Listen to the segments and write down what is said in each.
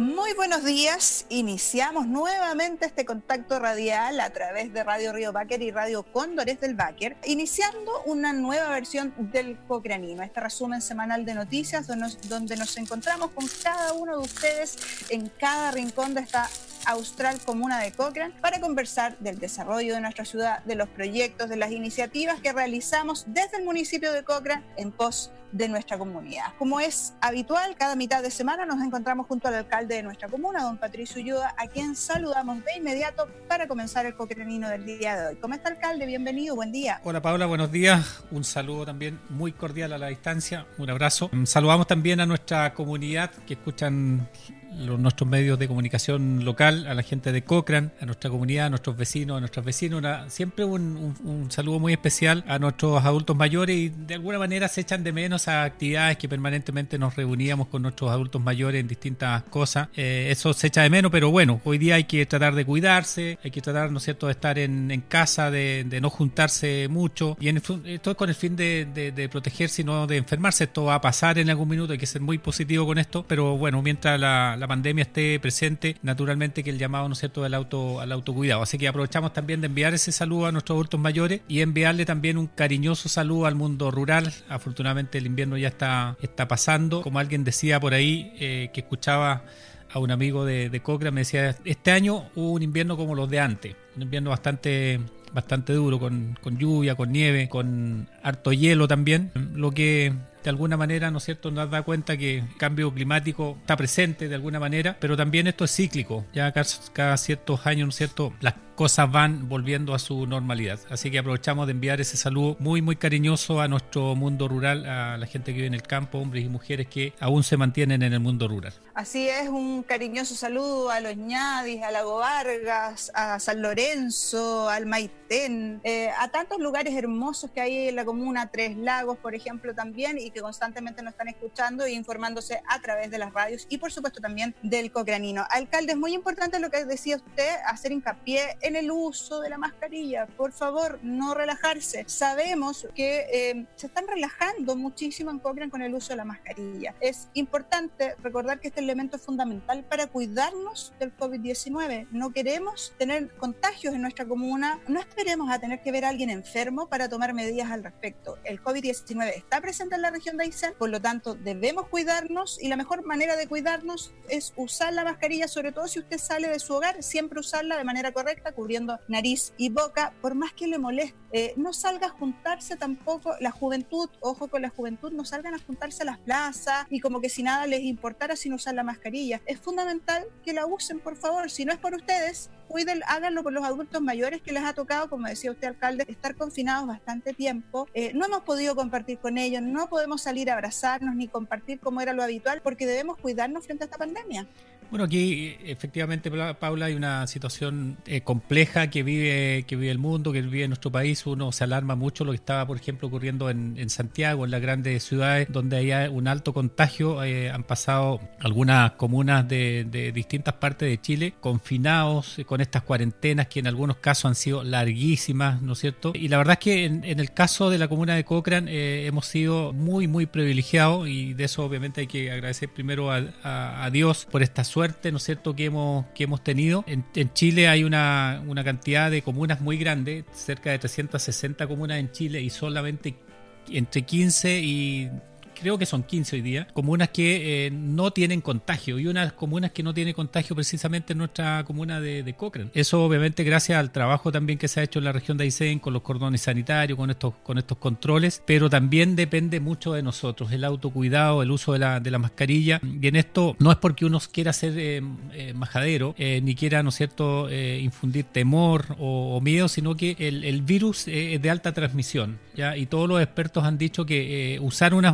Muy buenos días. Iniciamos nuevamente este contacto radial a través de Radio Río Báquer y Radio Cóndores del Báquer, iniciando una nueva versión del Cocranino, este resumen semanal de noticias donde nos, donde nos encontramos con cada uno de ustedes en cada rincón de esta austral comuna de Cochrane para conversar del desarrollo de nuestra ciudad, de los proyectos, de las iniciativas que realizamos desde el municipio de Cochrane en pos de nuestra comunidad. Como es habitual, cada mitad de semana nos encontramos junto al alcalde de nuestra comuna, don Patricio Yuda, a quien saludamos de inmediato para comenzar el cocrenino del día de hoy. ¿Cómo está, alcalde? Bienvenido, buen día. Hola, Paula, buenos días. Un saludo también muy cordial a la distancia, un abrazo. Saludamos también a nuestra comunidad que escuchan los, nuestros medios de comunicación local, a la gente de Cochrane, a nuestra comunidad, a nuestros vecinos, a nuestras vecinas. siempre un, un, saludo muy especial a nuestros adultos mayores y de alguna manera se echan de menos a actividades que permanentemente nos reuníamos con nuestros adultos mayores en distintas cosas. Eh, eso se echa de menos, pero bueno, hoy día hay que tratar de cuidarse, hay que tratar, ¿no es cierto?, de estar en, en casa, de, no juntarse mucho. Y en esto es con el fin de, de, de protegerse y no de enfermarse. Esto va a pasar en algún minuto, hay que ser muy positivo con esto, pero bueno, mientras la la pandemia esté presente, naturalmente que el llamado, ¿no es cierto?, al, auto, al autocuidado. Así que aprovechamos también de enviar ese saludo a nuestros adultos mayores y enviarle también un cariñoso saludo al mundo rural. Afortunadamente el invierno ya está, está pasando. Como alguien decía por ahí, eh, que escuchaba a un amigo de, de me decía, este año hubo un invierno como los de antes, un invierno bastante bastante duro, con, con lluvia, con nieve, con harto hielo también, lo que de alguna manera, ¿no es cierto?, nos da cuenta que el cambio climático está presente de alguna manera, pero también esto es cíclico, ya cada, ciertos años, ¿no es cierto?, las cosas van volviendo a su normalidad. Así que aprovechamos de enviar ese saludo muy, muy cariñoso a nuestro mundo rural, a la gente que vive en el campo, hombres y mujeres que aún se mantienen en el mundo rural. Así es, un cariñoso saludo a los ñadis, a Lago Vargas, a San Lorenzo, al Maitén, eh, a tantos lugares hermosos que hay en la comuna, Tres Lagos, por ejemplo, también, y que constantemente nos están escuchando e informándose a través de las radios y, por supuesto, también del Cocranino. Alcalde, es muy importante lo que decía usted, hacer hincapié en el uso de la mascarilla. Por favor, no relajarse. Sabemos que eh, se están relajando muchísimo en Cochrane con el uso de la mascarilla. Es importante recordar que este elemento es fundamental para cuidarnos del COVID-19. No queremos tener contagios en nuestra comuna. No esperemos a tener que ver a alguien enfermo para tomar medidas al respecto. El COVID-19 está presente en la región de Aysén, por lo tanto debemos cuidarnos y la mejor manera de cuidarnos es usar la mascarilla, sobre todo si usted sale de su hogar, siempre usarla de manera correcta, cubriendo nariz y boca, por más que le moleste. Eh, no salga a juntarse tampoco la juventud, ojo con la juventud, no salgan a juntarse a las plazas y como que si nada les importara sin usar la mascarilla. Es fundamental que la usen, por favor. Si no es por ustedes, cuiden, háganlo por los adultos mayores que les ha tocado, como decía usted, alcalde, estar confinados bastante tiempo. Eh, no hemos podido compartir con ellos, no podemos salir a abrazarnos ni compartir como era lo habitual, porque debemos cuidarnos frente a esta pandemia. Bueno, aquí efectivamente, Paula, hay una situación eh, compleja que vive, que vive el mundo, que vive nuestro país. Uno se alarma mucho lo que estaba, por ejemplo, ocurriendo en, en Santiago, en las grandes ciudades, donde hay un alto contagio. Eh, han pasado algunas comunas de, de, distintas partes de Chile confinados eh, con estas cuarentenas que en algunos casos han sido larguísimas, ¿no es cierto? Y la verdad es que en, en el caso de la comuna de Cochrane eh, hemos sido muy, muy privilegiados y de eso obviamente hay que agradecer primero a, Dios por esta suerte suerte, ¿no es cierto?, que hemos, que hemos tenido. En, en Chile hay una, una, cantidad de comunas muy grande, cerca de 360 comunas en Chile y solamente entre 15 y creo que son 15 hoy día, comunas que eh, no tienen contagio y unas comunas que no tienen contagio precisamente en nuestra comuna de, de Cochrane. Eso obviamente gracias al trabajo también que se ha hecho en la región de Aysén con los cordones sanitarios, con estos, con estos controles, pero también depende mucho de nosotros, el autocuidado, el uso de la, de la mascarilla y en esto no es porque uno quiera ser eh, eh, majadero eh, ni quiera, ¿no es cierto?, eh, infundir temor o, o, miedo, sino que el, el virus es de alta transmisión, ¿ya? Y todos los expertos han dicho que usar una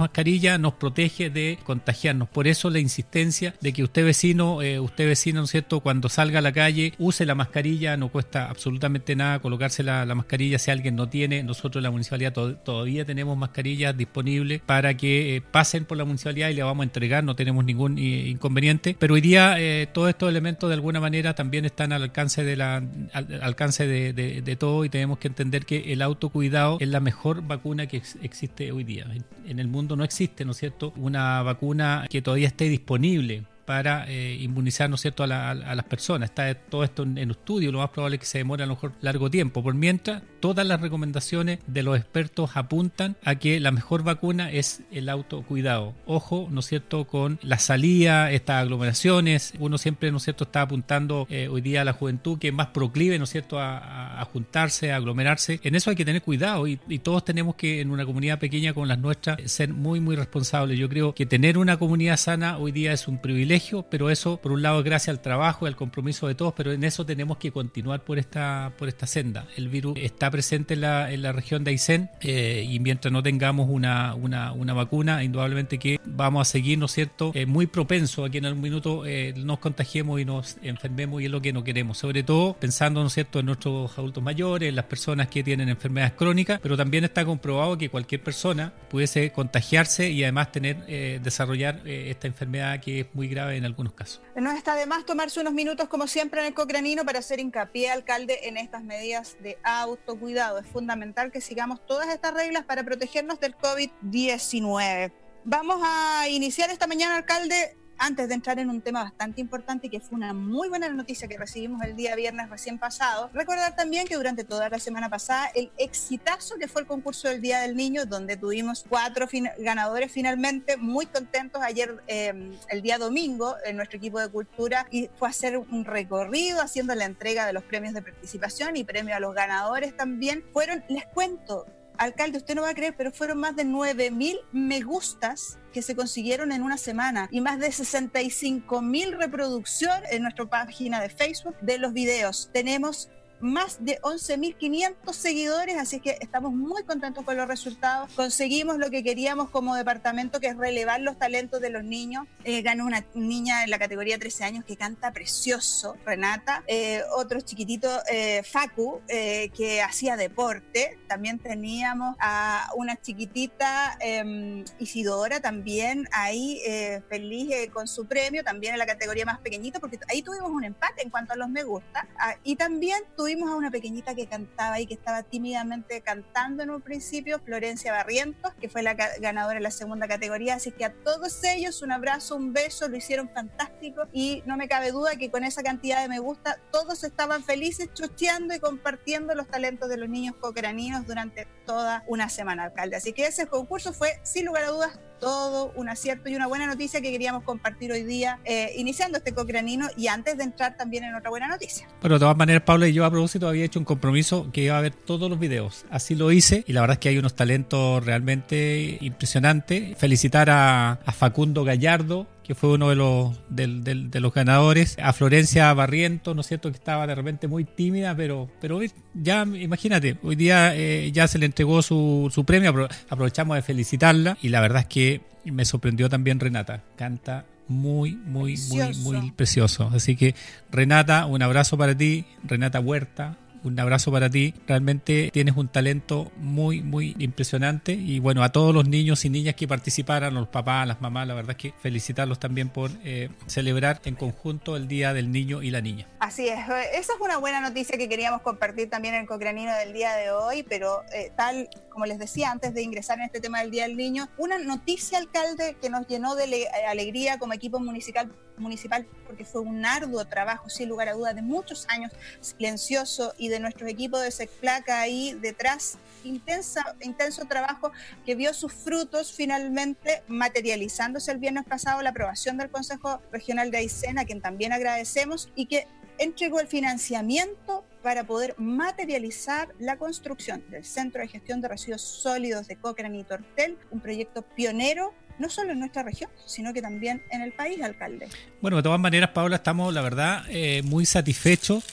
nos protege de contagiarnos. Por eso la insistencia de que usted vecino, eh, usted vecino, ¿no es cierto?, cuando salga a la calle, use la mascarilla, no cuesta absolutamente nada colocarse la, la mascarilla si alguien no tiene. Nosotros la municipalidad to todavía tenemos mascarillas disponibles para que eh, pasen por la municipalidad y le vamos a entregar, no tenemos ningún eh, inconveniente. Pero hoy día todos estos elementos de alguna manera también están al alcance de la al alcance de, de, todo y tenemos que entender que el autocuidado es la mejor vacuna que ex existe hoy día. En el mundo no existe ¿no es cierto?, una vacuna que todavía esté disponible para eh, inmunizar, ¿no cierto?, a, las personas. Está todo esto en, en, estudio, lo más probable es que se demore a lo mejor largo tiempo. Por mientras, todas las recomendaciones de los expertos apuntan a que la mejor vacuna es el autocuidado. Ojo, ¿no es cierto?, con la salida, estas aglomeraciones. Uno siempre, ¿no es cierto?, está apuntando eh, hoy día a la juventud que es más proclive, ¿no es cierto?, a, juntarse, a aglomerarse. En eso hay que tener cuidado y, y todos tenemos que, en una comunidad pequeña como las nuestras, ser muy, muy responsables. Yo creo que tener una comunidad sana hoy día es un privilegio, pero eso, por un lado, es gracias al trabajo y al compromiso de todos, pero en eso tenemos que continuar por esta, por esta senda. El virus está presente en la, en la región de Aysén eh, y mientras no tengamos una, una, una, vacuna, indudablemente que vamos a seguir, ¿no cierto?, eh, muy propenso a que en algún minuto eh, nos contagiemos y nos enfermemos y es lo que no queremos. Sobre todo pensando, ¿no cierto?, en nuestros adultos mayores, en las personas que tienen enfermedades crónicas, pero también está comprobado que cualquier persona pudiese contagiarse y además tener, desarrollar esta enfermedad que es muy grave en algunos casos. No está de más tomarse unos minutos, como siempre, en el Cocranino para hacer hincapié, alcalde, en estas medidas de autocuidado. Es fundamental que sigamos todas estas reglas para protegernos del COVID-19. Vamos a iniciar esta mañana, alcalde, antes de entrar en un tema bastante importante que fue una muy buena noticia que recibimos el día viernes recién pasado, recordar también que durante toda la semana pasada el exitazo que fue el concurso del Día del Niño, donde tuvimos cuatro ganadores finalmente, muy contentos ayer, em, el día domingo, en nuestro equipo de cultura, y fue a hacer un recorrido haciendo la entrega de los premios de participación y premio a los ganadores también. Fueron, les cuento, alcalde, usted no va a creer, pero fueron más de 9 mil me gustas que se consiguieron en una semana y más de 65 mil reproducciones en nuestra página de Facebook de los videos. Tenemos más de 11.500 seguidores, así que estamos muy contentos con los resultados. Conseguimos lo que queríamos como departamento, que es relevar los talentos de los niños. Eh, ganó una niña en la categoría 13 años que canta precioso, Renata. Eh, otro chiquitito, eh, Facu, eh, que hacía deporte. También teníamos a una chiquitita, em, Isidora, también ahí feliz con su premio, también en la categoría más pequeñita, porque ahí tuvimos un empate en cuanto a los me gusta. Ah, y también tuvimos tuvimos a una pequeñita que cantaba y que estaba tímidamente cantando en un principio, Florencia Barrientos, que fue la ganadora en la segunda categoría. Así que a todos ellos un abrazo, un beso, lo hicieron fantástico y no me cabe duda que con esa cantidad de me gusta todos estaban felices chocheando y compartiendo los talentos de los niños coqueraninos durante toda una semana, alcalde. Así que ese concurso fue, sin lugar a dudas, todo un acierto y una buena noticia que queríamos compartir hoy día, eh, iniciando este cocranino y antes de entrar también en otra buena noticia. Bueno, de todas maneras, Pablo y yo propósito había hecho un compromiso que iba a ver todos los videos. Así lo hice y la verdad es que hay unos talentos realmente impresionantes. Felicitar a, Facundo Gallardo, que fue uno de los, de los ganadores, a Florencia Barriento, ¿no es cierto?, que estaba de repente muy tímida, pero, pero ya imagínate, hoy día eh, ya se le entregó su, su premio, aprovechamos de felicitarla y la verdad es que me sorprendió también Renata, canta muy, muy, muy, muy precioso. Así que Renata, un abrazo para ti, Renata Huerta, un abrazo para ti. Realmente tienes un talento muy, muy impresionante. Y bueno, a todos los niños y niñas que participaron, los papás, las mamás, la verdad es que felicitarlos también por eh, celebrar en conjunto el Día del Niño y la Niña. Así es, esa es una buena noticia que queríamos compartir también en el Cocranino del día de hoy, pero eh, tal como les decía antes de ingresar en este tema del Día del Niño, una noticia, alcalde, que nos llenó de alegría como equipo municipal, municipal porque fue un arduo trabajo, sin lugar a dudas, de muchos años, silencioso y de nuestros equipos de SECPLACA ahí detrás, intensa, intenso trabajo que vio sus frutos finalmente materializándose el viernes pasado la aprobación del Consejo Regional de Aysén, a quien también agradecemos, y que entregó el financiamiento para poder materializar la construcción del Centro de Gestión de Residuos Sólidos de Cochrane y Tortel, un proyecto pionero no solo en nuestra región, sino que también en el país, alcalde. Bueno, de todas maneras, Paula, estamos, la verdad, eh, muy satisfechos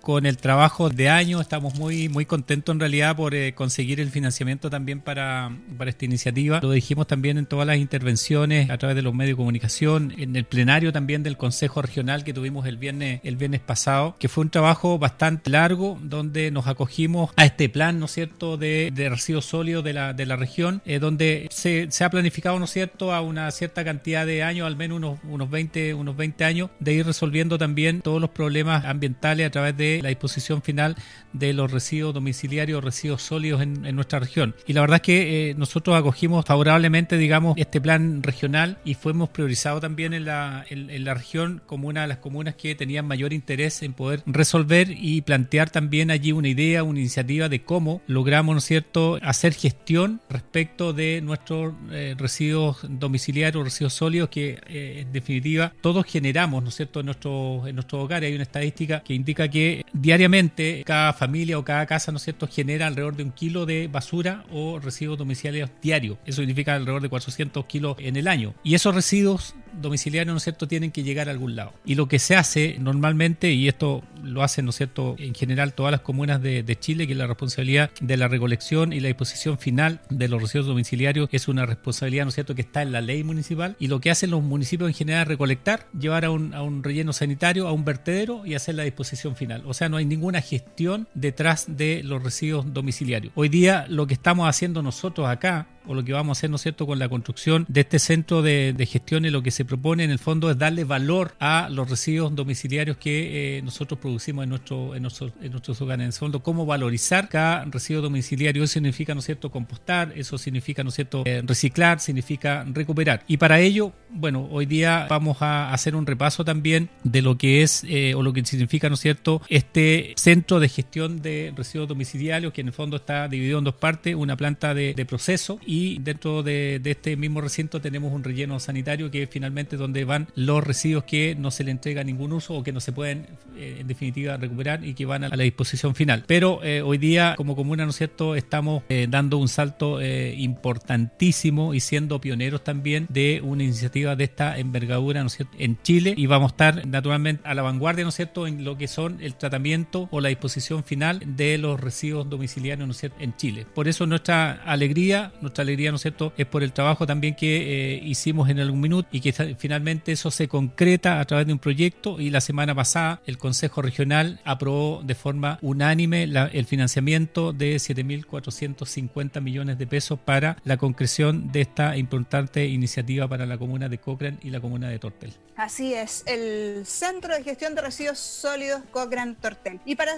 con el trabajo de años. Estamos muy, muy contentos en realidad por eh, conseguir el financiamiento también para, para esta iniciativa. Lo dijimos también en todas las intervenciones a través de los medios de comunicación, en el plenario también del Consejo Regional que tuvimos el viernes, el viernes pasado, que fue un trabajo bastante largo donde nos acogimos a este plan, ¿no es cierto?, de, de residuos sólidos de la, de la región, eh, donde se, se, ha planificado, ¿no es cierto?, a una cierta cantidad de años, al menos unos, unos, 20, unos 20 años, de ir resolviendo también todos los problemas ambientales a través de la disposición final de los residuos domiciliarios, residuos sólidos en, nuestra región. Y la verdad es que eh, nosotros acogimos favorablemente, digamos, este plan regional y fuimos priorizados también en la, en, la región como una de las comunas que tenían mayor interés en poder resolver y plantear también allí una idea, una iniciativa de cómo logramos, ¿no cierto?, hacer gestión respecto de nuestros eh, residuos domiciliarios, residuos sólidos que eh, en definitiva todos generamos, ¿no es cierto?, en nuestro, en nuestro hogar. Hay una estadística que indica que diariamente cada familia o cada casa, ¿no es cierto?, genera alrededor de un kilo de basura o residuos domiciliarios diarios. Eso significa alrededor de 400 kilos en el año. Y esos residuos domiciliarios, ¿no cierto?, tienen que llegar a algún lado. Y lo que se hace normalmente, y esto lo hacen, ¿no es cierto?, en general todas las comunas de, Chile, que la responsabilidad de la recolección y la disposición final de los residuos domiciliarios es una responsabilidad, ¿no es cierto?, que está en la ley municipal. Y lo que hacen los municipios en general es recolectar, llevar a un, a un relleno sanitario, a un vertedero y hacer la disposición final. O sea, no hay ninguna gestión detrás de los residuos domiciliarios. Hoy día lo que estamos haciendo nosotros acá o lo que vamos a hacer, ¿no es cierto?, con la construcción de este centro de, gestión y lo que se propone en el fondo es darle valor a los residuos domiciliarios que eh, nosotros producimos en, nuestro, en, nuestro, en nuestros hogares. En el fondo, cómo valorizar cada residuo domiciliario. Eso significa, ¿no es cierto?, compostar, eso significa, ¿no es cierto?, eh, reciclar, significa recuperar. Y para ello, bueno, hoy día vamos a hacer un repaso también de lo que es eh, o lo que significa, ¿no es cierto?, este centro de gestión de residuos domiciliarios que en el fondo está dividido en dos partes, una planta de, de proceso y dentro de, este mismo recinto tenemos un relleno sanitario que es finalmente donde van los residuos que no se le entrega ningún uso o que no se pueden eh, en definitiva recuperar y que van a la disposición final. Pero eh, hoy día como comuna, ¿no es cierto?, estamos eh, dando un salto importantísimo y siendo pioneros también de una iniciativa de esta envergadura, ¿no es cierto?, en Chile y vamos a estar naturalmente a la vanguardia, ¿no es cierto?, en lo que son el tratamiento o la disposición final de los residuos domiciliarios, ¿no es cierto?, en Chile. Por eso nuestra alegría, nuestra alegría, ¿no es cierto?, es por el trabajo también que eh, hicimos en algún minuto y que finalmente eso se concreta a través de un proyecto y la semana pasada el Consejo Regional aprobó de forma unánime el financiamiento de 7.450 millones de pesos para la concreción de esta importante iniciativa para la comuna de Cochrane y la comuna de Tortel. Así es, el Centro de Gestión de Residuos Sólidos Cochrane Tortel. Y para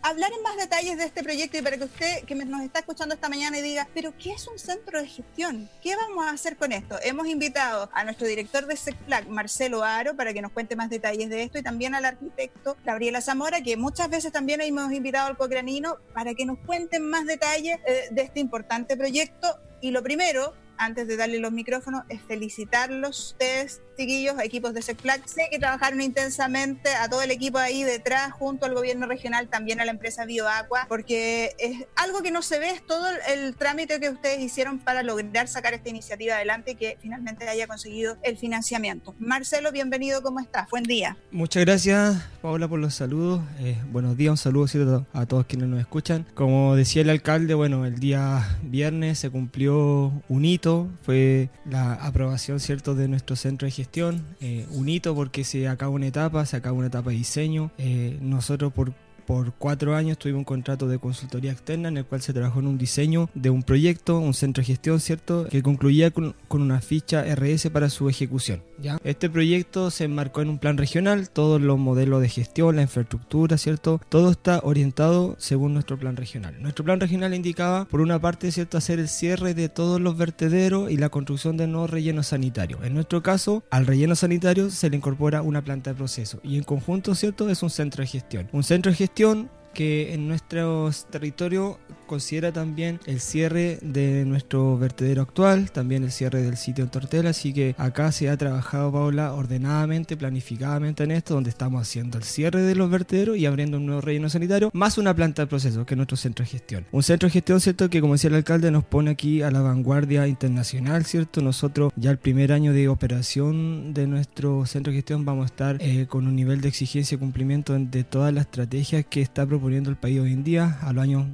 hablar en más detalles de este proyecto y para que usted que nos está escuchando esta mañana y diga, pero ¿qué es un centro de gestión. ¿Qué vamos a hacer con esto? Hemos invitado a nuestro director de SECPLAC, Marcelo Aro, para que nos cuente más detalles de esto y también al arquitecto Gabriela Zamora, que muchas veces también hemos invitado al cocranino para que nos cuenten más detalles eh, de este importante proyecto. Y lo primero, antes de darle los micrófonos, es felicitarlos ustedes chiquillos, equipos de SECFLAC. Sé que trabajaron intensamente a todo el equipo ahí detrás, junto al gobierno regional, también a la empresa BioAqua, porque es algo que no se ve, es todo el trámite que ustedes hicieron para lograr sacar esta iniciativa adelante y que finalmente haya conseguido el financiamiento. Marcelo, bienvenido, ¿cómo estás? Buen día. Muchas gracias, Paula, por los saludos. Eh, buenos días, un saludo ¿cierto? a todos quienes nos escuchan. Como decía el alcalde, bueno, el día viernes se cumplió un hito, fue la aprobación, ¿cierto?, de nuestro centro de gestión eh, un hito porque se acaba una etapa, se acaba una etapa de diseño. Eh, nosotros por por cuatro años tuvimos un contrato de consultoría externa en el cual se trabajó en un diseño de un proyecto, un centro de gestión, ¿cierto? Que concluía con, una ficha RS para su ejecución. Este proyecto se enmarcó en un plan regional, todos los modelos de gestión, la infraestructura, ¿cierto? Todo está orientado según nuestro plan regional. Nuestro plan regional indicaba, por una parte, ¿cierto?, hacer el cierre de todos los vertederos y la construcción de nuevos rellenos sanitarios. En nuestro caso, al relleno sanitario se le incorpora una planta de proceso y en conjunto, ¿cierto?, es un centro de gestión. Un centro de gestión que en nuestro territorio considera también el cierre de nuestro vertedero actual, también el cierre del sitio en Tortela, así que acá se ha trabajado, Paula, ordenadamente, planificadamente en esto, donde estamos haciendo el cierre de los vertederos y abriendo un nuevo relleno sanitario, más una planta de proceso, que es nuestro centro de gestión. Un centro de gestión, ¿cierto? Que como decía el alcalde, nos pone aquí a la vanguardia internacional, ¿cierto? Nosotros ya el primer año de operación de nuestro centro de gestión vamos a estar eh, con un nivel de exigencia y cumplimiento de todas las estrategias que está proponiendo proponiendo el país hoy en día a los años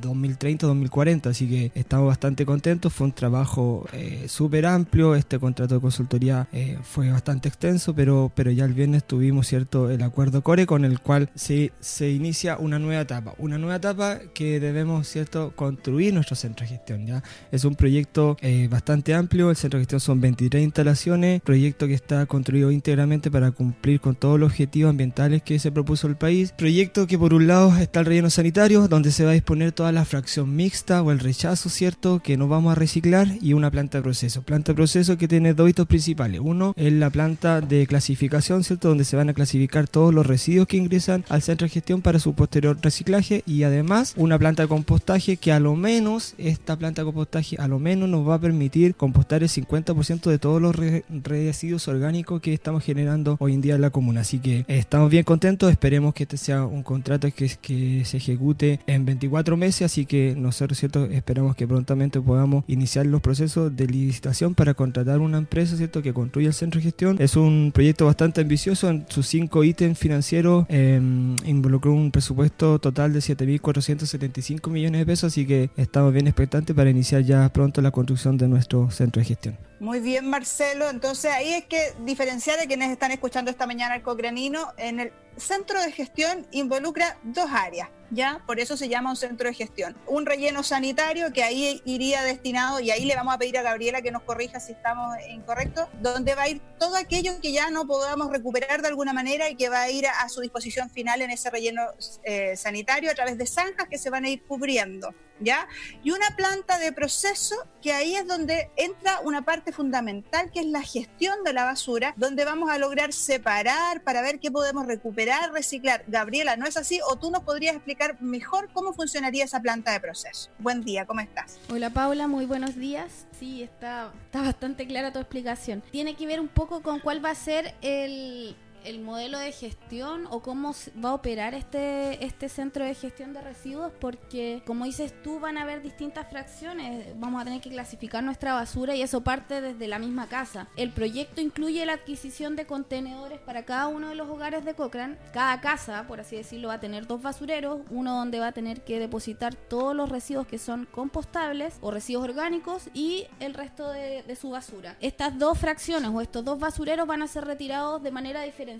2030-2040. Así que estamos bastante contentos. Fue un trabajo eh, súper amplio. Este contrato de consultoría eh, fue bastante extenso, pero, pero ya el viernes tuvimos cierto el acuerdo core con el cual se, se inicia una nueva etapa. Una nueva etapa que debemos cierto construir nuestro centro de gestión. ¿ya? Es un proyecto eh, bastante amplio. El centro de gestión son 23 instalaciones. Proyecto que está construido íntegramente para cumplir con todos los objetivos ambientales que se propuso el país. Proyecto que por un lado está el relleno sanitario, donde se va a disponer toda la fracción mixta o el rechazo, ¿cierto? Que no vamos a reciclar y una planta de proceso. Planta de proceso que tiene dos hitos principales. Uno es la planta de clasificación, ¿cierto? Donde se van a clasificar todos los residuos que ingresan al centro de gestión para su posterior reciclaje y además una planta de compostaje que a lo menos, esta planta de compostaje a lo menos nos va a permitir compostar el 50% de todos los residuos orgánicos que estamos generando hoy en día en la comuna. Así que estamos bien contentos, esperemos que este sea un contrato que, que se ejecute en 24 meses, así que nosotros ¿cierto? esperamos que prontamente podamos iniciar los procesos de licitación para contratar una empresa ¿cierto? que construya el centro de gestión. Es un proyecto bastante ambicioso, en sus cinco ítems financieros eh, involucró un presupuesto total de 7.475 millones de pesos, así que estamos bien expectantes para iniciar ya pronto la construcción de nuestro centro de gestión. Muy bien, Marcelo. Entonces ahí es que diferenciar a quienes están escuchando esta mañana el Cocranino, en el centro de gestión involucra dos áreas. ¿ya? Por eso se llama un centro de gestión. Un relleno sanitario que ahí iría destinado, y ahí le vamos a pedir a Gabriela que nos corrija si estamos incorrectos, donde va a ir todo aquello que ya no podamos recuperar de alguna manera y que va a ir a, su disposición final en ese relleno eh, sanitario a través de zanjas que se van a ir cubriendo. ¿Ya? Y una planta de proceso que ahí es donde entra una parte fundamental que es la gestión de la basura, donde vamos a lograr separar para ver qué podemos recuperar, reciclar. Gabriela, ¿no es así? ¿O tú nos podrías explicar mejor cómo funcionaría esa planta de proceso. Buen día, ¿cómo estás? Hola Paula, muy buenos días. Sí, está, está bastante clara tu explicación. Tiene que ver un poco con cuál va a ser el, el modelo de gestión o cómo va a operar este, este centro de gestión de residuos, porque como dices tú, van a haber distintas fracciones, vamos a tener que clasificar nuestra basura y eso parte desde la misma casa. El proyecto incluye la adquisición de contenedores para cada uno de los hogares de Cochrane. Cada casa, por así decirlo, va a tener dos basureros, uno donde va a tener que depositar todos los residuos que son compostables o residuos orgánicos y el resto de, de su basura. Estas dos fracciones o estos dos basureros van a ser retirados de manera diferente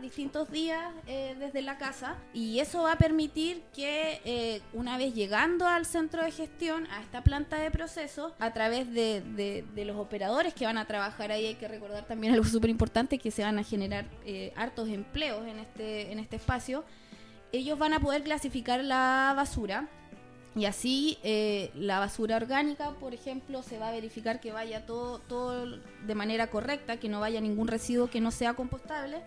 distintos días eh, desde la casa. Y eso va a permitir que eh, una vez llegando al centro de gestión, a esta planta de proceso, a través de, los operadores que van a trabajar ahí, hay que recordar también algo súper importante, que se van a generar eh, hartos empleos en este, en este espacio, ellos van a poder clasificar la basura y así la basura orgánica, por ejemplo, se va a verificar que vaya todo, todo de manera correcta, que no vaya ningún residuo que no sea compostable.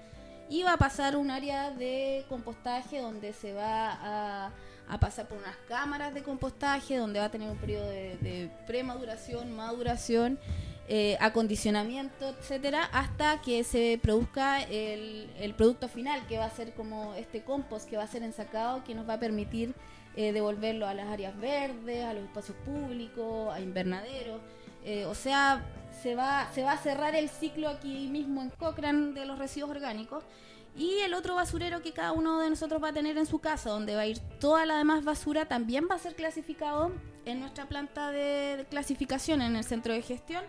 Y va a pasar un área de compostaje donde se va a, pasar por unas cámaras de compostaje, donde va a tener un periodo de, premaduración, maduración, eh, acondicionamiento, etcétera, hasta que se produzca el, el producto final, que va a ser como este compost que va a ser ensacado, que nos va a permitir eh, devolverlo a las áreas verdes, a los espacios públicos, a invernaderos. Eh, o sea, se va, se va a cerrar el ciclo aquí mismo en Cochrane de los residuos orgánicos. Y el otro basurero que cada uno de nosotros va a tener en su casa, donde va a ir toda la demás basura, también va a ser clasificado en nuestra planta de, clasificación en el centro de gestión.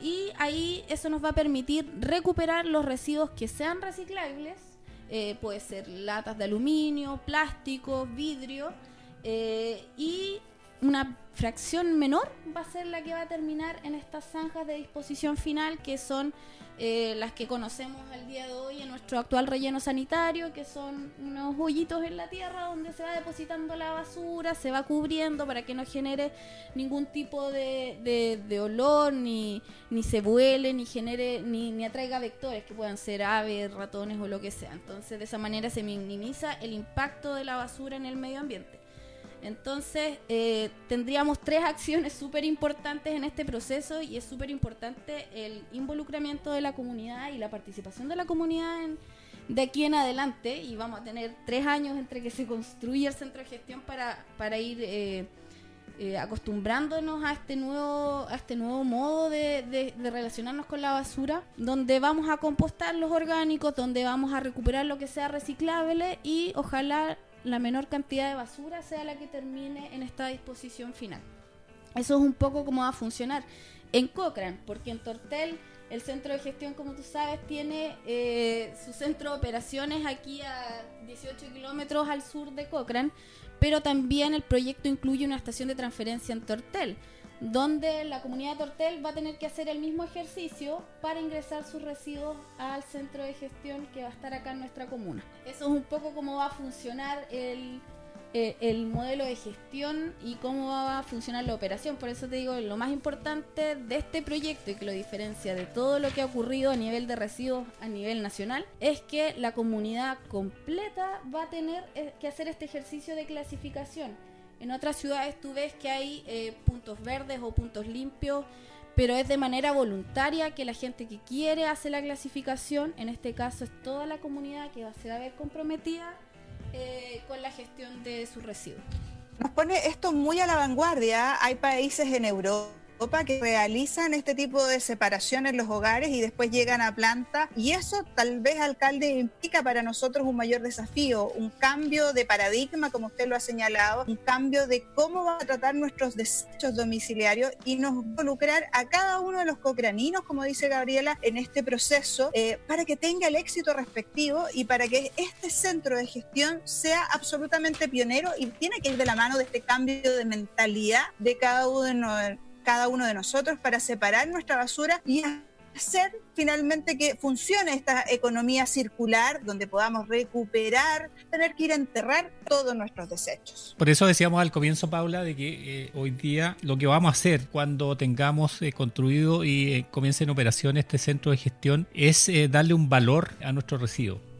Y ahí eso nos va a permitir recuperar los residuos que sean reciclables. Eh, puede ser latas de aluminio, plástico, vidrio eh, y una fracción menor va a ser la que va a terminar en estas zanjas de disposición final, que son eh, las que conocemos al día de hoy en nuestro actual relleno sanitario, que son unos hoyitos en la tierra donde se va depositando la basura, se va cubriendo para que no genere ningún tipo de, olor, ni, ni se vuele, ni genere, ni, ni atraiga vectores que puedan ser aves, ratones o lo que sea. Entonces, de esa manera se minimiza el impacto de la basura en el medio ambiente. Entonces, eh, tendríamos tres acciones súper importantes en este proceso y es súper importante el involucramiento de la comunidad y la participación de la comunidad de aquí en adelante. Y vamos a tener tres años entre que se construya el centro de gestión para, para ir eh, eh, acostumbrándonos a este nuevo, a este nuevo modo de relacionarnos con la basura, donde vamos a compostar los orgánicos, donde vamos a recuperar lo que sea reciclable y ojalá la menor cantidad de basura sea la que termine en esta disposición final. Eso es un poco cómo va a funcionar en Cochrane, porque en Tortel el centro de gestión, como tú sabes, tiene eh, su centro de operaciones aquí a 18 kilómetros al sur de Cochrane, pero también el proyecto incluye una estación de transferencia en Tortel, donde la comunidad de Tortel va a tener que hacer el mismo ejercicio para ingresar sus residuos al centro de gestión que va a estar acá en nuestra comuna. Eso es un poco cómo va a funcionar el eh, el modelo de gestión y cómo va a funcionar la operación. Por eso te digo, lo más importante de este proyecto y que lo diferencia de todo lo que ha ocurrido a nivel de residuos a nivel nacional es que la comunidad completa va a tener eh, que hacer este ejercicio de clasificación. En otras ciudades tú ves que hay eh, puntos verdes o puntos limpios, pero es de manera voluntaria que la gente que quiere hace la clasificación. En este caso es toda la comunidad que va a ser a ver comprometida eh, con la gestión de sus residuos. Nos pone esto muy a la vanguardia. Hay países en Europa que realizan este tipo de separación en los hogares y después llegan a planta. Y eso tal vez, alcalde, implica para nosotros un mayor desafío, un cambio de paradigma, como usted lo ha señalado, un cambio de cómo van a tratar nuestros desechos domiciliarios y nos involucrar a cada uno de los cocraninos, como dice Gabriela, en este proceso eh, para que tenga el éxito respectivo y para que este centro de gestión sea absolutamente pionero y tiene que ir de la mano de este cambio de mentalidad de cada uno de cada uno de nosotros para separar nuestra basura y hacer finalmente que funcione esta economía circular donde podamos recuperar, tener que ir a enterrar todos nuestros desechos. Por eso decíamos al comienzo, Paula, de que eh, hoy día lo que vamos a hacer cuando tengamos eh, construido y eh, comience en operación este centro de gestión es darle un valor a nuestro residuo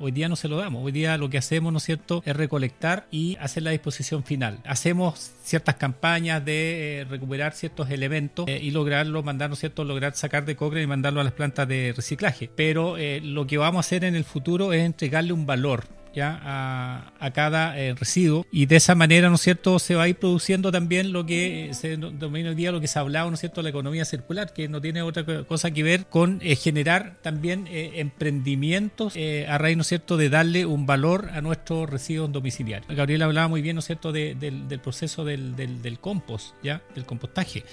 Hoy día no se lo damos, hoy día lo que hacemos, ¿no es cierto?, es recolectar y hacer la disposición final. Hacemos ciertas campañas de eh, recuperar ciertos elementos eh, y lograrlo, mandar, ¿no es cierto?, lograr sacar de cobre y mandarlo a las plantas de reciclaje. Pero eh, lo que vamos a hacer en el futuro es entregarle un valor ya a, cada eh, residuo y de esa manera, ¿no cierto?, se va a ir produciendo también lo que se denomina hoy día, lo que se ha hablado, ¿no cierto?, la economía circular, que no tiene otra cosa que ver con eh, generar también eh, emprendimientos a raíz, ¿no cierto?, de darle un valor a nuestros residuos domiciliarios. Gabriela hablaba muy bien, ¿no cierto?, del, del, proceso del, del, del compost, ¿ya?, del compostaje.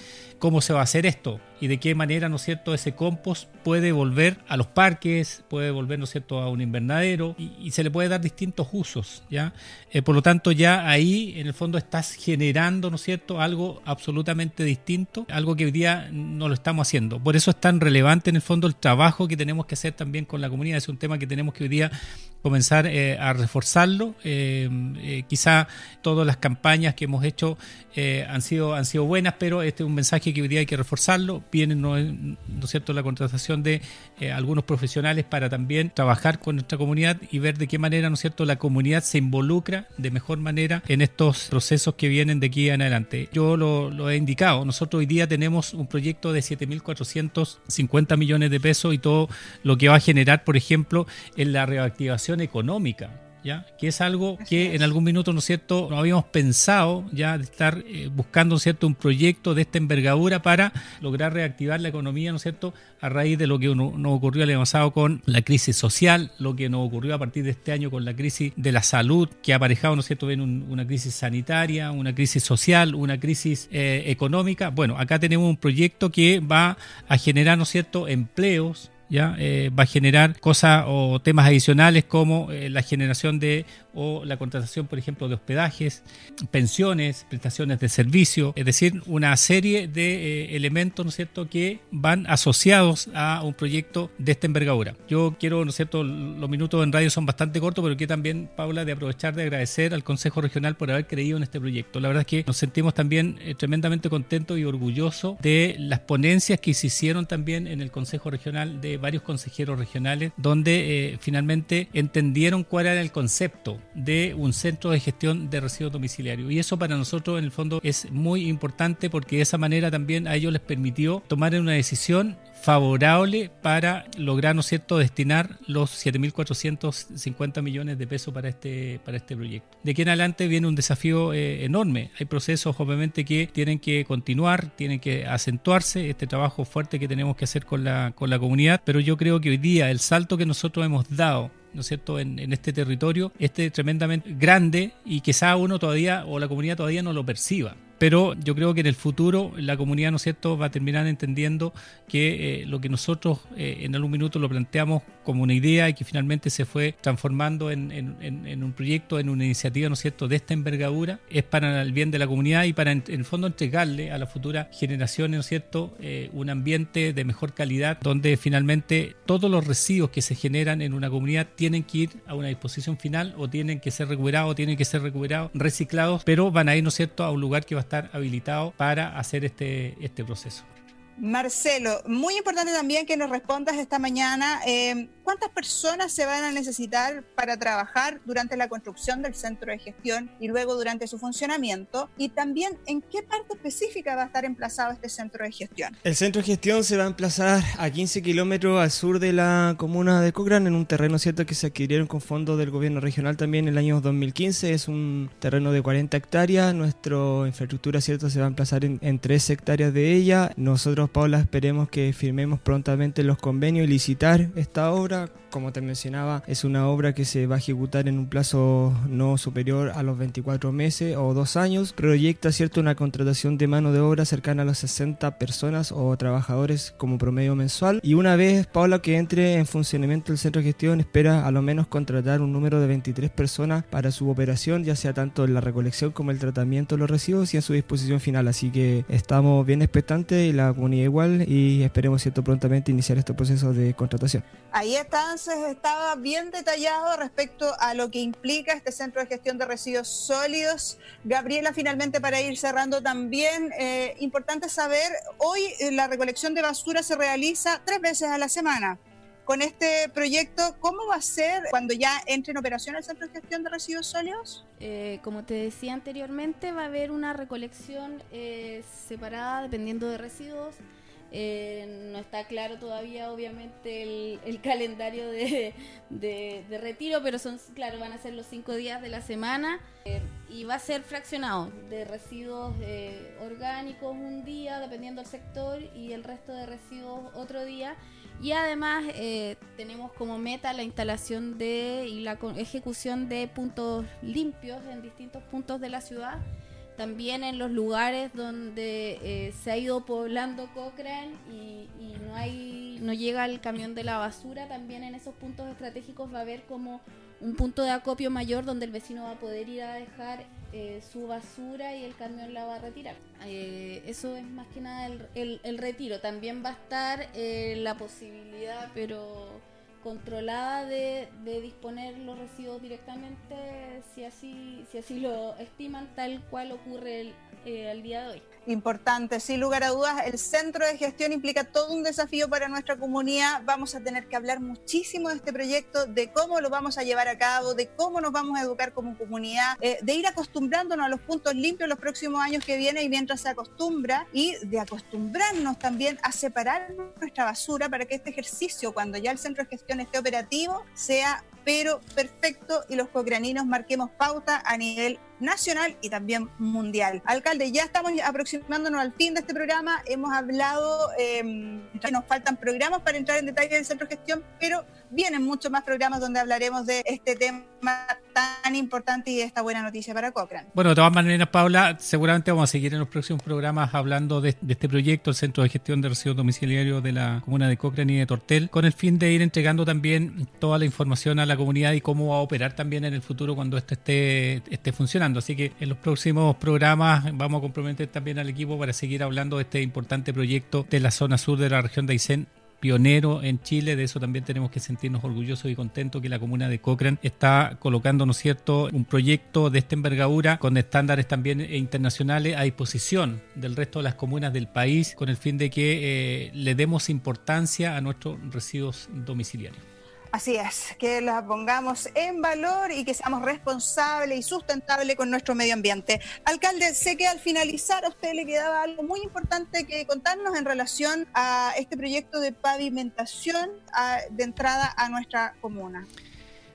¿Cómo se va a hacer esto? Y de qué manera, ¿no cierto?, ese compost puede volver a los parques, puede volver, ¿no es cierto?, a un invernadero y, y se le puede dar distintos usos, ¿ya? Eh, por lo tanto, ya ahí en el fondo estás generando, ¿no es cierto?, algo absolutamente distinto, algo que hoy día no lo estamos haciendo. Por eso es tan relevante en el fondo el trabajo que tenemos que hacer también con la comunidad. Es un tema que tenemos que hoy día comenzar eh, a reforzarlo. Eh, quizá todas las campañas que hemos hecho han, sido, han sido buenas, pero este es un mensaje que hoy día hay que reforzarlo. Viene, ¿no, es cierto?, la contratación de algunos profesionales para también trabajar con nuestra comunidad y ver de qué manera, ¿no cierto?, la comunidad se involucra de mejor manera en estos procesos que vienen de aquí en adelante. Yo lo, he indicado, nosotros hoy día tenemos un proyecto de 7.450 millones de pesos y todo lo que va a generar, por ejemplo, en la reactivación económica que es algo que en algún minuto, ¿no es cierto?, no habíamos pensado ya de estar eh, buscando, ¿no es cierto?, un proyecto de esta envergadura para lograr reactivar la economía, ¿no es cierto?, a raíz de lo que nos ocurrió el año pasado con la crisis social, lo que nos ocurrió a partir de este año con la crisis de la salud, que ha aparejado, ¿no es cierto?, bien una crisis sanitaria, una crisis social, una crisis eh, económica. Bueno, acá tenemos un proyecto que va a generar, ¿no es cierto?, empleos, ¿ya? Eh, va a generar cosas o temas adicionales como eh, la generación de o la contratación, por ejemplo, de hospedajes, pensiones, prestaciones de servicio, es decir, una serie de eh, elementos, ¿no cierto?, que van asociados a un proyecto de esta envergadura. Yo quiero, ¿no es cierto?, los minutos en radio son bastante cortos, pero quiero también, Paula, de aprovechar de agradecer al Consejo Regional por haber creído en este proyecto. La verdad es que nos sentimos también tremendamente contentos y orgullosos de las ponencias que se hicieron también en el Consejo Regional de varios consejeros regionales, donde eh, finalmente entendieron cuál era el concepto de un centro de gestión de residuos domiciliarios. Y eso para nosotros en el fondo es muy importante porque de esa manera también a ellos les permitió tomar una decisión favorable para lograr, ¿no es cierto?, destinar los 7.450 millones de pesos para este, para este proyecto. De aquí en adelante viene un desafío eh, enorme. Hay procesos, obviamente, que tienen que continuar, tienen que acentuarse, este trabajo fuerte que tenemos que hacer con la, con la comunidad, pero yo creo que hoy día el salto que nosotros hemos dado ¿no es cierto?, en, en este territorio, este tremendamente grande y quizá uno todavía o la comunidad todavía no lo perciba pero yo creo que en el futuro la comunidad, ¿no es cierto?, va a terminar entendiendo que eh, lo que nosotros eh, en algún minuto lo planteamos como una idea y que finalmente se fue transformando en, un proyecto, en una iniciativa, ¿no es cierto?, de esta envergadura, es para el bien de la comunidad y para, en, el fondo, entregarle a las futuras generaciones, ¿no es cierto?, eh, un ambiente de mejor calidad donde finalmente todos los residuos que se generan en una comunidad tienen que ir a una disposición final o tienen que ser recuperados, tienen que ser recuperados, reciclados, pero van a ir, ¿no cierto?, a un lugar que va a estar habilitado para hacer este, este proceso. Marcelo, muy importante también que nos respondas esta mañana eh, cuántas personas se van a necesitar para trabajar durante la construcción del centro de gestión y luego durante su funcionamiento y también en qué parte específica va a estar emplazado este centro de gestión. El centro de gestión se va a emplazar a 15 kilómetros al sur de la comuna de Cochrane en un terreno cierto que se adquirieron con fondos del gobierno regional también en el año 2015. Es un terreno de 40 hectáreas. Nuestra infraestructura cierto se va a emplazar en, en 3 hectáreas de ella. Nosotros Paula, esperemos que firmemos prontamente los convenios y licitar esta obra. Como te mencionaba, es una obra que se va a ejecutar en un plazo no superior a los 24 meses o dos años. Proyecta cierto una contratación de mano de obra cercana a las 60 personas o trabajadores como promedio mensual. Y una vez, Paula, que entre en funcionamiento el centro de gestión, espera a lo menos contratar un número de 23 personas para su operación, ya sea tanto en la recolección como el tratamiento de los residuos y en su disposición final. Así que estamos bien expectantes y la comunidad igual y esperemos cierto prontamente iniciar este proceso de contratación. Ahí entonces estaba bien detallado respecto a lo que implica este centro de gestión de residuos sólidos. Gabriela, finalmente para ir cerrando también, eh, importante saber, hoy eh, la recolección de basura se realiza tres veces a la semana. Con este proyecto, ¿cómo va a ser cuando ya entre en operación el centro de gestión de residuos sólidos? Eh, como te decía anteriormente, va a haber una recolección separada dependiendo de residuos eh, no está claro todavía, obviamente, el, calendario de, retiro, pero son, claro, van a ser los cinco días de la semana eh, y va a ser fraccionado de residuos eh, orgánicos un día, dependiendo del sector, y el resto de residuos otro día. Y además tenemos como meta la instalación de y la ejecución de puntos limpios en distintos puntos de la ciudad también en los lugares donde eh, se ha ido poblando Cochrane y, no hay no llega el camión de la basura también en esos puntos estratégicos va a haber como un punto de acopio mayor donde el vecino va a poder ir a dejar eh, su basura y el camión la va a retirar. Eh, eso es más que nada el, el retiro. También va a estar la posibilidad pero controlada de, de, disponer los residuos directamente si así, si así lo estiman, tal cual ocurre el, eh, al día de hoy. Importante, sin lugar a dudas, el centro de gestión implica todo un desafío para nuestra comunidad. Vamos a tener que hablar muchísimo de este proyecto, de cómo lo vamos a llevar a cabo, de cómo nos vamos a educar como comunidad, eh, de ir acostumbrándonos a los puntos limpios los próximos años que vienen y mientras se acostumbra, y de acostumbrarnos también a separar nuestra basura para que este ejercicio, cuando ya el centro de gestión esté operativo, sea pero perfecto y los cocraninos marquemos pauta a nivel nacional y también mundial. Alcalde, ya estamos aproximándonos al fin de este programa. Hemos hablado, eh, nos faltan programas para entrar en detalle del centro de gestión, pero vienen muchos más programas donde hablaremos de este tema tan importante y de esta buena noticia para Cochrane. Bueno, de todas maneras, Paula, seguramente vamos a seguir en los próximos programas hablando de, este proyecto, el Centro de Gestión de Residuos Domiciliarios de la Comuna de Cochrane y de Tortel, con el fin de ir entregando también toda la información a la comunidad y cómo va a operar también en el futuro cuando esto esté, esté funcionando. Así que en los próximos programas vamos a comprometer también al equipo para seguir hablando de este importante proyecto de la zona sur de la región de Aysén pionero en Chile, de eso también tenemos que sentirnos orgullosos y contentos que la comuna de Cochrane está colocando, ¿no cierto?, un proyecto de esta envergadura con estándares también internacionales a disposición del resto de las comunas del país con el fin de que eh, le demos importancia a nuestros residuos domiciliarios. Así es, que la pongamos en valor y que seamos responsables y sustentables con nuestro medio ambiente. Alcalde, sé que al finalizar a usted le quedaba algo muy importante que contarnos en relación a este proyecto de pavimentación de entrada a nuestra comuna.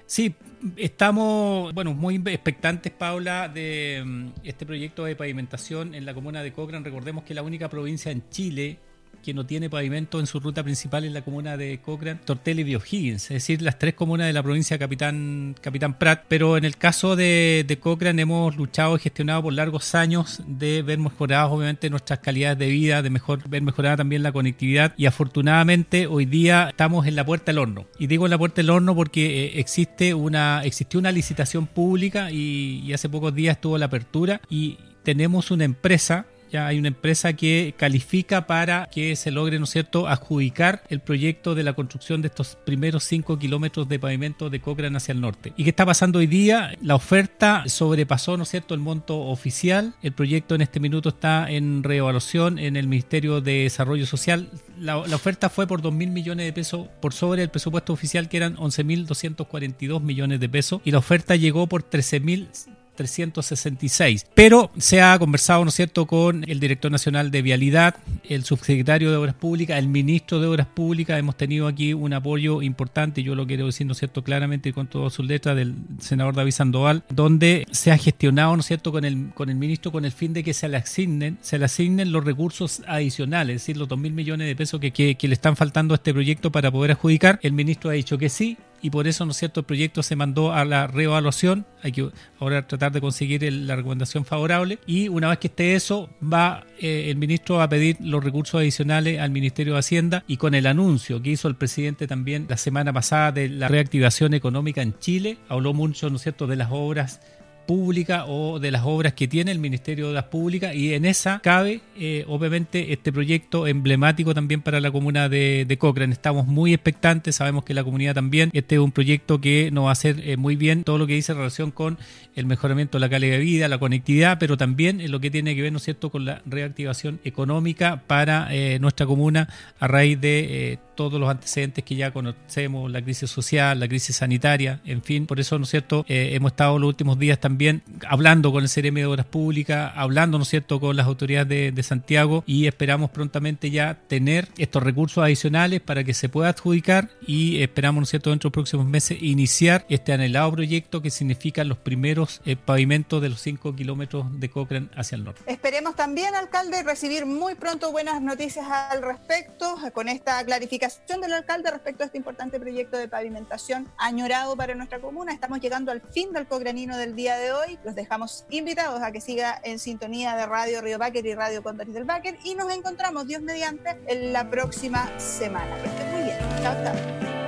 Sí, estamos, bueno, muy expectantes, Paula, de mm, este proyecto de pavimentación en la comuna de Cochrane. Recordemos que la única provincia en Chile que no tiene pavimento en su ruta principal en la comuna de Cochrane, Tortel y O'Higgins, es decir, las tres comunas de la provincia de Capitán, Capitán Prat. Pero en el caso de, de Cochrane hemos luchado y gestionado por largos años de ver mejoradas obviamente nuestras calidades de vida, de mejor, ver mejorada también la conectividad y afortunadamente hoy día estamos en la puerta del horno. Y digo en la puerta del horno porque eh, existe una, existió una licitación pública y, y hace pocos días estuvo la apertura y tenemos una empresa ya hay una empresa que califica para que se logre, ¿no es cierto?, adjudicar el proyecto de la construcción de estos primeros 5 kilómetros de pavimento de Cochrane hacia el norte. ¿Y qué está pasando hoy día? La oferta sobrepasó, ¿no es cierto?, el monto oficial. El proyecto en este minuto está en reevaluación en el Ministerio de Desarrollo Social. La, oferta fue por 2 mil millones de pesos por sobre el presupuesto oficial, que eran 11.242 millones de pesos, y la oferta llegó por 13.000 366. Pero se ha conversado, ¿no cierto?, con el director nacional de Vialidad, el subsecretario de Obras Públicas, el ministro de Obras Públicas. Hemos tenido aquí un apoyo importante, yo lo quiero decir, ¿no es cierto?, claramente con todas sus letras del senador David Sandoval, donde se ha gestionado, ¿no es cierto?, con el, con el ministro con el fin de que se le asignen, se le asignen los recursos adicionales, es decir, los 2 mil millones de pesos que le están faltando a este proyecto para poder adjudicar. El ministro ha dicho que sí, y por eso, ¿no es cierto?, el proyecto se mandó a la reevaluación. Hay que ahora tratar de conseguir el, la recomendación favorable. Y una vez que esté eso, va eh, el ministro a pedir los recursos adicionales al Ministerio de Hacienda y con el anuncio que hizo el presidente también la semana pasada de la reactivación económica en Chile, habló mucho, ¿no es cierto?, de las obras pública o de las obras que tiene el Ministerio de Obras Públicas y en esa cabe eh, obviamente este proyecto emblemático también para la comuna de, de, Cochrane. Estamos muy expectantes, sabemos que la comunidad también, este es un proyecto que nos va a hacer eh, muy bien todo lo que dice en relación con el mejoramiento de la calidad de vida, la conectividad, pero también en lo que tiene que ver, ¿no es cierto?, con la reactivación económica para eh, nuestra comuna a raíz de todos los antecedentes que ya conocemos, la crisis social, la crisis sanitaria, en fin, por eso, ¿no es cierto?, eh, hemos estado los últimos días también hablando con el CRM de Obras Públicas, hablando, ¿no cierto?, con las autoridades de, de Santiago y esperamos prontamente ya tener estos recursos adicionales para que se pueda adjudicar y esperamos, ¿no es cierto?, dentro de los próximos meses iniciar este anhelado proyecto que significa los primeros eh, pavimentos de los 5 kilómetros de Cochrane hacia el norte. Esperemos también, alcalde, recibir muy pronto buenas noticias al respecto con esta clarificación del alcalde respecto a este importante proyecto de pavimentación añorado para nuestra comuna. Estamos llegando al fin del cogranino del día de hoy. Los dejamos invitados a que siga en sintonía de Radio Río Báquer y Radio Condores del Báquer y nos encontramos, Dios mediante, en la próxima semana. Que estén muy bien. Chao, chao.